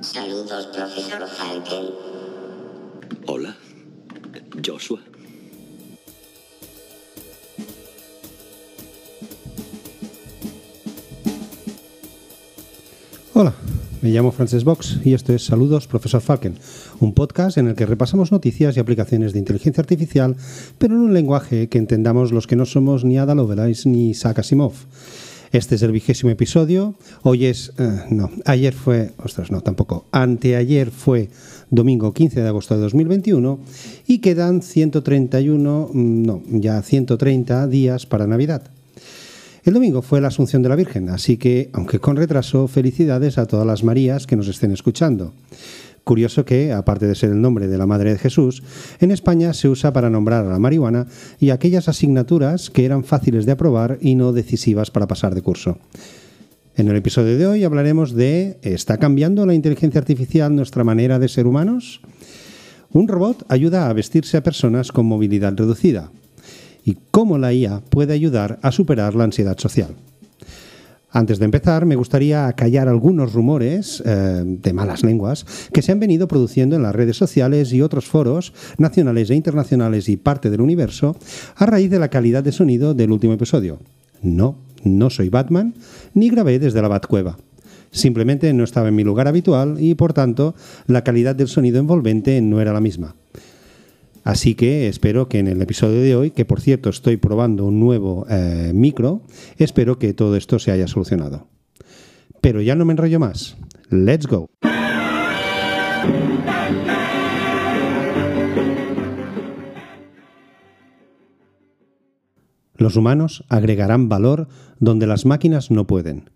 Saludos, profesor Falken. Hola, Joshua. Hola, me llamo Frances Box y esto es Saludos, profesor Falken, un podcast en el que repasamos noticias y aplicaciones de inteligencia artificial, pero en un lenguaje que entendamos los que no somos ni Ada Lovelace ni Isaac Asimov. Este es el vigésimo episodio. Hoy es. eh, no, ayer fue. Ostras, no, tampoco. Anteayer fue domingo 15 de agosto de 2021 y quedan 131. mm, No, ya 130 días para Navidad. El domingo fue la Asunción de la Virgen, así que, aunque con retraso, felicidades a todas las Marías que nos estén escuchando. Curioso que, aparte de ser el nombre de la Madre de Jesús, en España se usa para nombrar a la marihuana y aquellas asignaturas que eran fáciles de aprobar y no decisivas para pasar de curso. En el episodio de hoy hablaremos de ¿está cambiando la inteligencia artificial nuestra manera de ser humanos? Un robot ayuda a vestirse a personas con movilidad reducida y cómo la IA puede ayudar a superar la ansiedad social. Antes de empezar, me gustaría acallar algunos rumores eh, de malas lenguas que se han venido produciendo en las redes sociales y otros foros nacionales e internacionales y parte del universo a raíz de la calidad de sonido del último episodio. No, no soy Batman, ni grabé desde la Batcueva. Simplemente no estaba en mi lugar habitual y, por tanto, la calidad del sonido envolvente no era la misma. Así que espero que en el episodio de hoy, que por cierto estoy probando un nuevo eh, micro, espero que todo esto se haya solucionado. Pero ya no me enrollo más. Let's go. Los humanos agregarán valor donde las máquinas no pueden.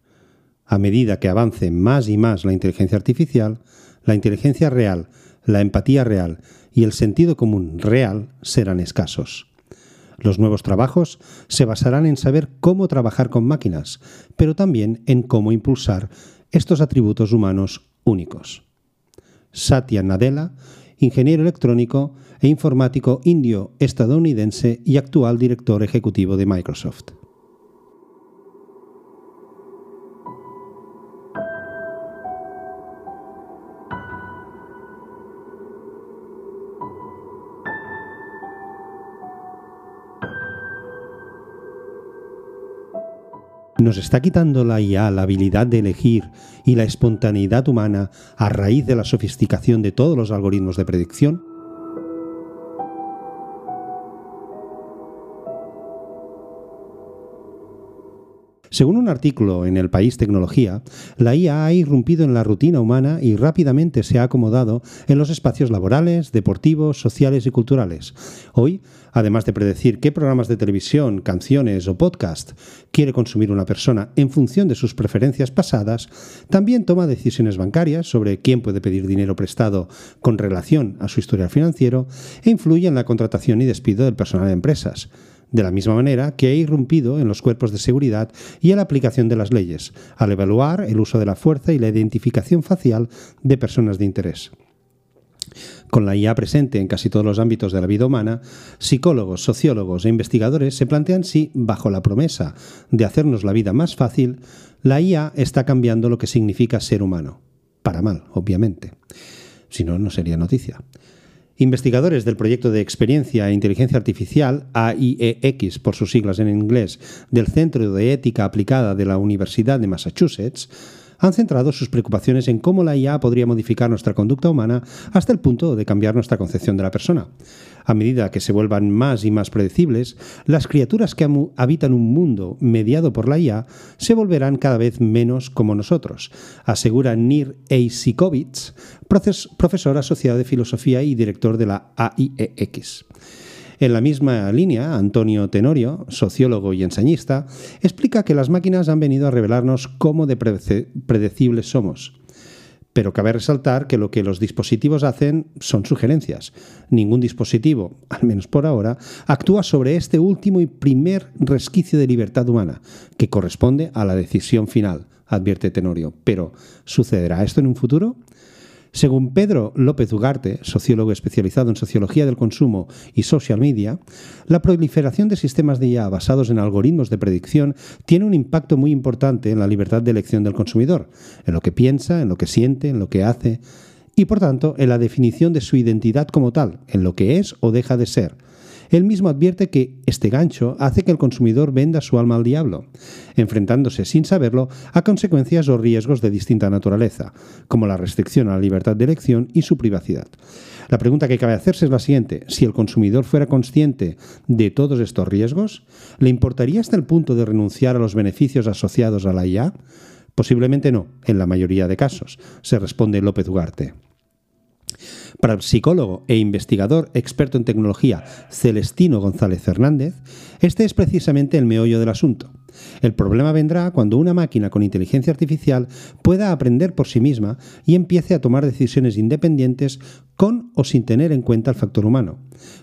A medida que avance más y más la inteligencia artificial, la inteligencia real, la empatía real y el sentido común real serán escasos. Los nuevos trabajos se basarán en saber cómo trabajar con máquinas, pero también en cómo impulsar estos atributos humanos únicos. Satya Nadella, ingeniero electrónico e informático indio estadounidense y actual director ejecutivo de Microsoft. ¿Nos está quitando la IA la habilidad de elegir y la espontaneidad humana a raíz de la sofisticación de todos los algoritmos de predicción? Según un artículo en El País Tecnología, la IA ha irrumpido en la rutina humana y rápidamente se ha acomodado en los espacios laborales, deportivos, sociales y culturales. Hoy, además de predecir qué programas de televisión, canciones o podcast quiere consumir una persona en función de sus preferencias pasadas, también toma decisiones bancarias sobre quién puede pedir dinero prestado con relación a su historial financiero e influye en la contratación y despido del personal de empresas de la misma manera que ha irrumpido en los cuerpos de seguridad y en la aplicación de las leyes, al evaluar el uso de la fuerza y la identificación facial de personas de interés. Con la IA presente en casi todos los ámbitos de la vida humana, psicólogos, sociólogos e investigadores se plantean si, bajo la promesa de hacernos la vida más fácil, la IA está cambiando lo que significa ser humano. Para mal, obviamente. Si no, no sería noticia. Investigadores del proyecto de experiencia e inteligencia artificial, AIEX por sus siglas en inglés, del Centro de Ética Aplicada de la Universidad de Massachusetts, han centrado sus preocupaciones en cómo la IA podría modificar nuestra conducta humana hasta el punto de cambiar nuestra concepción de la persona. A medida que se vuelvan más y más predecibles, las criaturas que habitan un mundo mediado por la IA se volverán cada vez menos como nosotros, asegura Nir Eisikovits, profesor asociado de filosofía y director de la AIEX. En la misma línea, Antonio Tenorio, sociólogo y ensayista, explica que las máquinas han venido a revelarnos cómo de predecibles somos. Pero cabe resaltar que lo que los dispositivos hacen son sugerencias. Ningún dispositivo, al menos por ahora, actúa sobre este último y primer resquicio de libertad humana, que corresponde a la decisión final, advierte Tenorio. Pero, ¿sucederá esto en un futuro? Según Pedro López Ugarte, sociólogo especializado en sociología del consumo y social media, la proliferación de sistemas de IA basados en algoritmos de predicción tiene un impacto muy importante en la libertad de elección del consumidor, en lo que piensa, en lo que siente, en lo que hace y por tanto en la definición de su identidad como tal, en lo que es o deja de ser, él mismo advierte que este gancho hace que el consumidor venda su alma al diablo, enfrentándose sin saberlo a consecuencias o riesgos de distinta naturaleza, como la restricción a la libertad de elección y su privacidad. La pregunta que cabe hacerse es la siguiente. Si el consumidor fuera consciente de todos estos riesgos, ¿le importaría hasta el punto de renunciar a los beneficios asociados a la IA? Posiblemente no, en la mayoría de casos, se responde López Ugarte. Psicólogo e investigador experto en tecnología Celestino González Fernández, este es precisamente el meollo del asunto. El problema vendrá cuando una máquina con inteligencia artificial pueda aprender por sí misma y empiece a tomar decisiones independientes con o sin tener en cuenta el factor humano,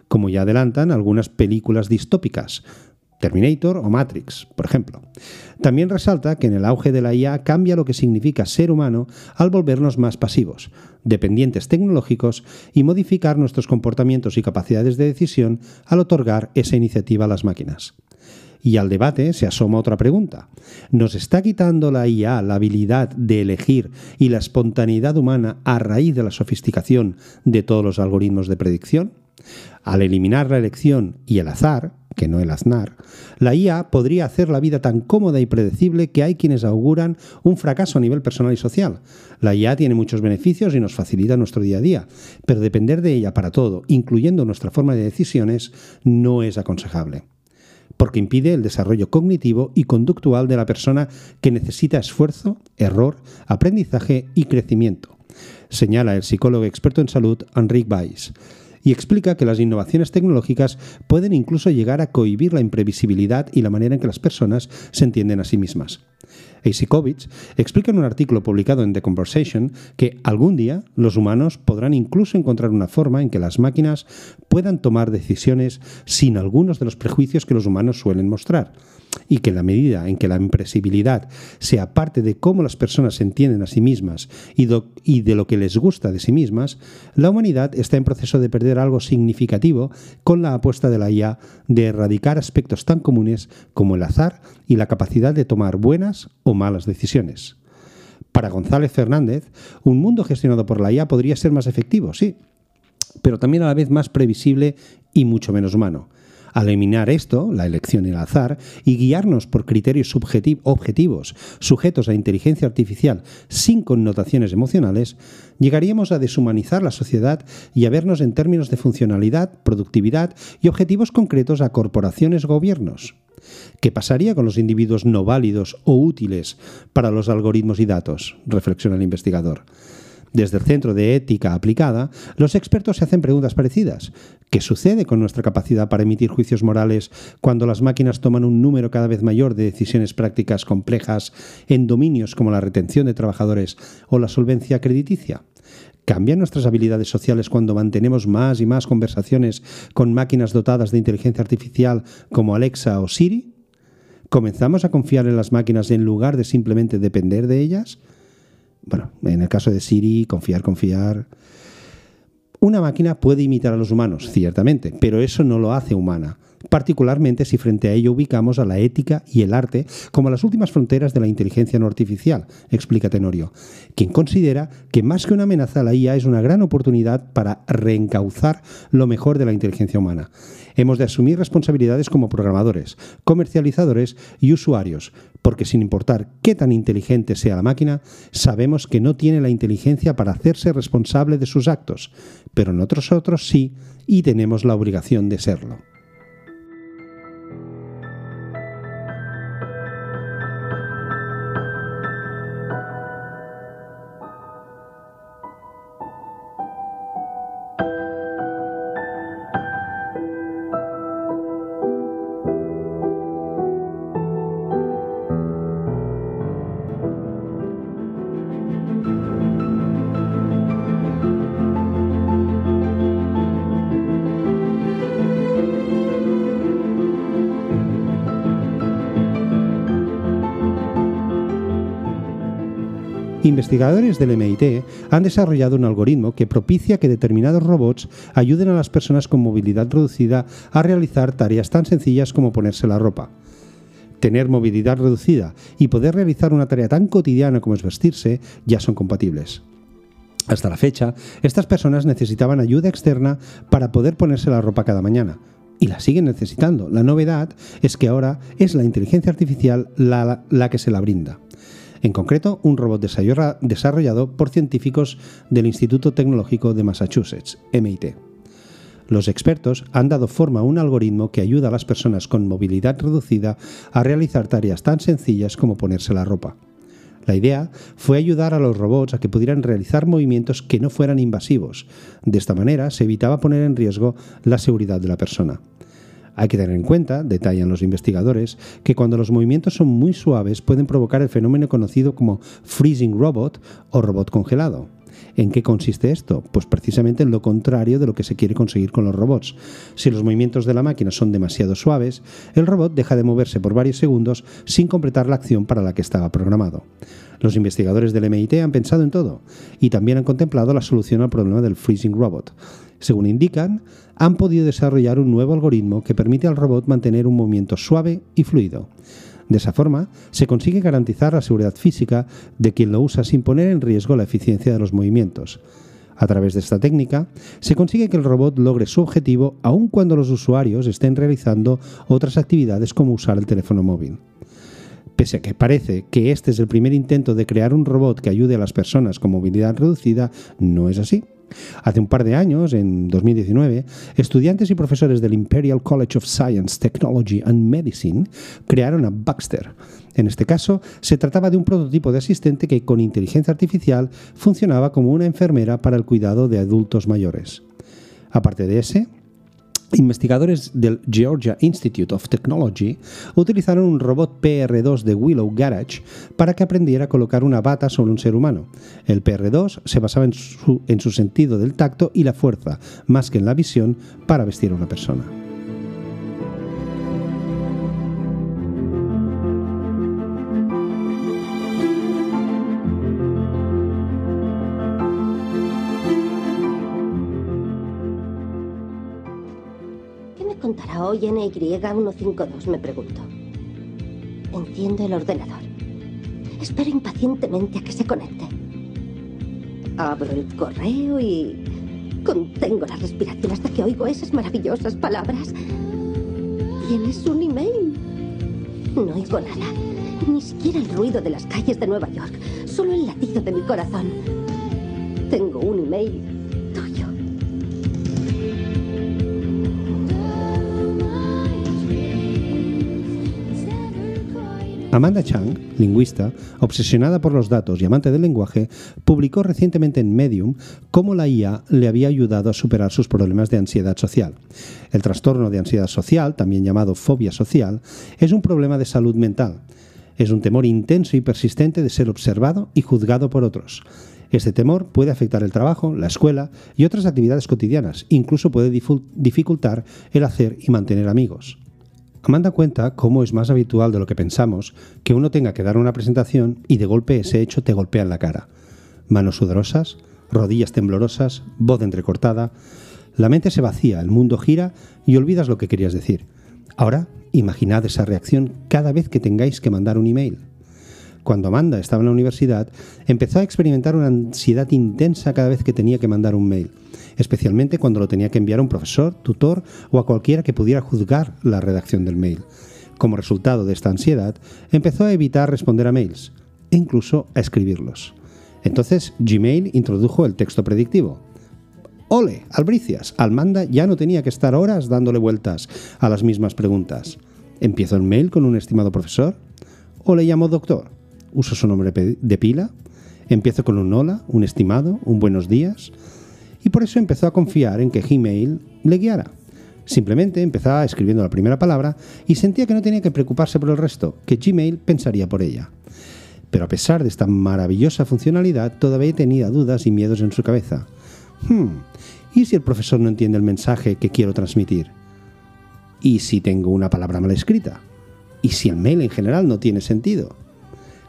como ya adelantan algunas películas distópicas, Terminator o Matrix, por ejemplo. También resalta que en el auge de la IA cambia lo que significa ser humano al volvernos más pasivos, dependientes tecnológicos y modificar nuestros comportamientos y capacidades de decisión al otorgar esa iniciativa a las máquinas. Y al debate se asoma otra pregunta. ¿Nos está quitando la IA la habilidad de elegir y la espontaneidad humana a raíz de la sofisticación de todos los algoritmos de predicción? Al eliminar la elección y el azar, que no el aznar, la IA podría hacer la vida tan cómoda y predecible que hay quienes auguran un fracaso a nivel personal y social. La IA tiene muchos beneficios y nos facilita nuestro día a día, pero depender de ella para todo, incluyendo nuestra forma de decisiones, no es aconsejable porque impide el desarrollo cognitivo y conductual de la persona que necesita esfuerzo, error, aprendizaje y crecimiento, señala el psicólogo experto en salud Enrique Weiss y explica que las innovaciones tecnológicas pueden incluso llegar a cohibir la imprevisibilidad y la manera en que las personas se entienden a sí mismas. Eisikovich explica en un artículo publicado en The Conversation que algún día los humanos podrán incluso encontrar una forma en que las máquinas puedan tomar decisiones sin algunos de los prejuicios que los humanos suelen mostrar y que en la medida en que la impresibilidad sea parte de cómo las personas se entienden a sí mismas y, y, de lo que les gusta de sí mismas, la humanidad está en proceso de perder algo significativo con la apuesta de la IA de erradicar aspectos tan comunes como el azar y la capacidad de tomar buenas o malas decisiones. Para González Fernández, un mundo gestionado por la IA podría ser más efectivo, sí, pero también a la vez más previsible y mucho menos humano. Al eliminar esto, la elección y el azar, y guiarnos por criterios objetivos sujetos a inteligencia artificial sin connotaciones emocionales, llegaríamos a deshumanizar la sociedad y a vernos en términos de funcionalidad, productividad y objetivos concretos a corporaciones gobiernos. ¿Qué pasaría con los individuos no válidos o útiles para los algoritmos y datos? reflexiona el investigador. Desde el Centro de Ética Aplicada, los expertos se hacen preguntas parecidas. ¿Qué sucede con nuestra capacidad para emitir juicios morales cuando las máquinas toman un número cada vez mayor de decisiones prácticas complejas en dominios como la retención de trabajadores o la solvencia crediticia? ¿Cambian nuestras habilidades sociales cuando mantenemos más y más conversaciones con máquinas dotadas de inteligencia artificial como Alexa o Siri? ¿Comenzamos a confiar en las máquinas en lugar de simplemente depender de ellas? Bueno, en el caso de Siri, confiar, confiar. Una máquina puede imitar a los humanos, ciertamente, pero eso no lo hace humana particularmente si frente a ello ubicamos a la ética y el arte como las últimas fronteras de la inteligencia no artificial, explica Tenorio, quien considera que más que una amenaza la IA es una gran oportunidad para reencauzar lo mejor de la inteligencia humana. Hemos de asumir responsabilidades como programadores, comercializadores y usuarios, porque sin importar qué tan inteligente sea la máquina, sabemos que no tiene la inteligencia para hacerse responsable de sus actos, pero nosotros sí y tenemos la obligación de serlo. Investigadores del MIT han desarrollado un algoritmo que propicia que determinados robots ayuden a las personas con movilidad reducida a realizar tareas tan sencillas como ponerse la ropa. Tener movilidad reducida y poder realizar una tarea tan cotidiana como es vestirse ya son compatibles. Hasta la fecha, estas personas necesitaban ayuda externa para poder ponerse la ropa cada mañana. Y la siguen necesitando. La novedad es que ahora es la inteligencia artificial la, que se la brinda. En concreto, un robot desarrollado por científicos del Instituto Tecnológico de Massachusetts, MIT. Los expertos han dado forma a un algoritmo que ayuda a las personas con movilidad reducida a realizar tareas tan sencillas como ponerse la ropa. La idea fue ayudar a los robots a que pudieran realizar movimientos que no fueran invasivos. De esta manera se evitaba poner en riesgo la seguridad de la persona. Hay que tener en cuenta, detallan los investigadores, que cuando los movimientos son muy suaves pueden provocar el fenómeno conocido como freezing robot o robot congelado. ¿En qué consiste esto? Pues precisamente en lo contrario de lo que se quiere conseguir con los robots. Si los movimientos de la máquina son demasiado suaves, el robot deja de moverse por varios segundos sin completar la acción para la que estaba programado. Los investigadores del MIT han pensado en todo y también han contemplado la solución al problema del freezing robot. Según indican, han podido desarrollar un nuevo algoritmo que permite al robot mantener un movimiento suave y fluido. De esa forma, se consigue garantizar la seguridad física de quien lo usa sin poner en riesgo la eficiencia de los movimientos. A través de esta técnica, se consigue que el robot logre su objetivo aun cuando los usuarios estén realizando otras actividades como usar el teléfono móvil. Pese a que parece que este es el primer intento de crear un robot que ayude a las personas con movilidad reducida, no es así. Hace un par de años, en 2019, estudiantes y profesores del Imperial College of Science, Technology and Medicine crearon a Baxter. En este caso, se trataba de un prototipo de asistente que con inteligencia artificial funcionaba como una enfermera para el cuidado de adultos mayores. Aparte de ese, Investigadores del Georgia Institute of Technology utilizaron un robot PR2 de Willow Garage para que aprendiera a colocar una bata sobre un ser humano. El PR2 se basaba en su, en su sentido del tacto y la fuerza, más que en la visión, para vestir a una persona. Hoy NY152? Me pregunto. Enciendo el ordenador. Espero impacientemente a que se conecte. Abro el correo y contengo la respiración hasta que oigo esas maravillosas palabras. Tienes un email. No oigo nada. Ni siquiera el ruido de las calles de Nueva York. Solo el latido de mi corazón. Tengo un email Amanda Chang, lingüista, obsesionada por los datos y amante del lenguaje, publicó recientemente en Medium cómo la IA le había ayudado a superar sus problemas de ansiedad social. El trastorno de ansiedad social, también llamado fobia social, es un problema de salud mental. Es un temor intenso y persistente de ser observado y juzgado por otros. Este temor puede afectar el trabajo, la escuela y otras actividades cotidianas, incluso puede dificultar el hacer y mantener amigos. Amanda cuenta cómo es más habitual de lo que pensamos que uno tenga que dar una presentación y de golpe ese hecho te golpea en la cara. Manos sudorosas, rodillas temblorosas, voz entrecortada. La mente se vacía, el mundo gira y olvidas lo que querías decir. Ahora, imaginad esa reacción cada vez que tengáis que mandar un email. Cuando Amanda estaba en la universidad, empezó a experimentar una ansiedad intensa cada vez que tenía que mandar un mail, especialmente cuando lo tenía que enviar a un profesor, tutor o a cualquiera que pudiera juzgar la redacción del mail. Como resultado de esta ansiedad, empezó a evitar responder a mails e incluso a escribirlos. Entonces Gmail introdujo el texto predictivo. Ole, albricias, Almanda ya no tenía que estar horas dándole vueltas a las mismas preguntas. ¿Empiezo el mail con un estimado profesor? ¿O le llamo doctor? ¿Uso su nombre de pila? ¿Empiezo con un hola, un estimado, un buenos días? Y por eso empezó a confiar en que Gmail le guiara. Simplemente empezaba escribiendo la primera palabra y sentía que no tenía que preocuparse por el resto, que Gmail pensaría por ella. Pero a pesar de esta maravillosa funcionalidad, todavía tenía dudas y miedos en su cabeza. Hmm, ¿y si el profesor no entiende el mensaje que quiero transmitir? ¿Y si tengo una palabra mal escrita? ¿Y si el mail en general no tiene sentido?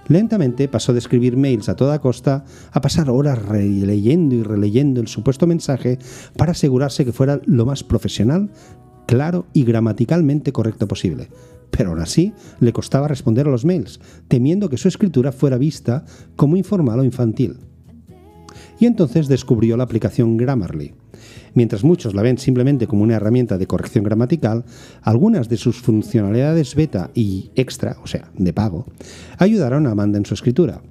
Lentamente pasó de escribir mails a toda costa a pasar horas releyendo y releyendo el supuesto mensaje para asegurarse que fuera lo más profesional, claro y gramaticalmente correcto posible. Pero aún así le costaba responder a los mails, temiendo que su escritura fuera vista como informal o infantil. Y entonces descubrió la aplicación Grammarly. Mientras muchos la ven simplemente como una herramienta de corrección gramatical, algunas de sus funcionalidades beta y extra, o sea, de pago, ayudaron a Amanda en su escritura.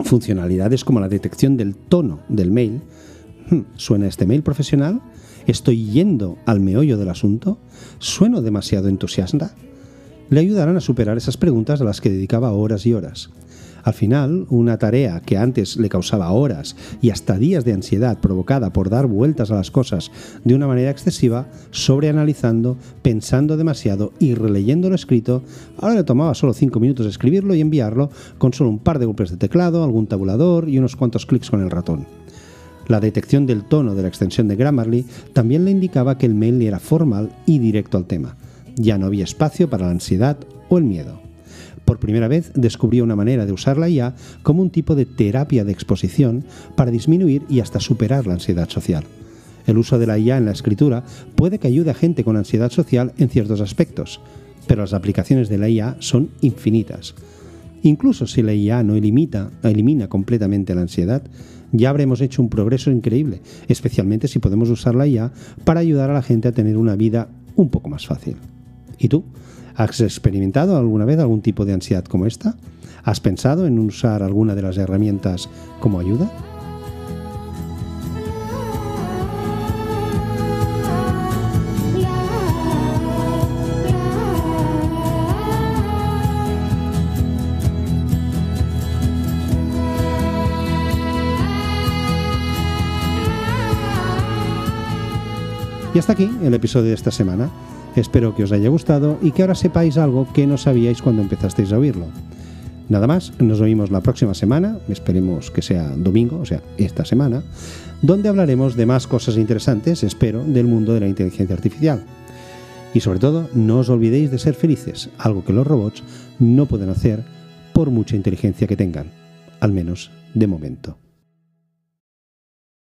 Funcionalidades como la detección del tono del mail. Hmm, ¿Suena este mail profesional? ¿Estoy yendo al meollo del asunto? ¿Sueno demasiado entusiasta? Le ayudaron a superar esas preguntas a las que dedicaba horas y horas. Al final, una tarea que antes le causaba horas y hasta días de ansiedad provocada por dar vueltas a las cosas de una manera excesiva, sobreanalizando, pensando demasiado y releyendo lo escrito, ahora le tomaba solo 5 minutos escribirlo y enviarlo con solo un par de golpes de teclado, algún tabulador y unos cuantos clics con el ratón. La detección del tono de la extensión de Grammarly también le indicaba que el mail era formal y directo al tema. Ya no había espacio para la ansiedad o el miedo. Por primera vez descubrió una manera de usar la IA como un tipo de terapia de exposición para disminuir y hasta superar la ansiedad social. El uso de la IA en la escritura puede que ayude a gente con ansiedad social en ciertos aspectos, pero las aplicaciones de la IA son infinitas. Incluso si la IA no elimina, completamente la ansiedad, ya habremos hecho un progreso increíble, especialmente si podemos usar la IA para ayudar a la gente a tener una vida un poco más fácil. ¿Y tú? ¿Has experimentado alguna vez algún tipo de ansiedad como esta? ¿Has pensado en usar alguna de las herramientas como ayuda? Y hasta aquí el episodio de esta semana. Espero que os haya gustado y que ahora sepáis algo que no sabíais cuando empezasteis a oírlo. Nada más, nos oímos la próxima semana, esperemos que sea domingo, o sea, esta semana, donde hablaremos de más cosas interesantes, espero, del mundo de la inteligencia artificial. Y sobre todo, no os olvidéis de ser felices, algo que los robots no pueden hacer por mucha inteligencia que tengan, al menos de momento.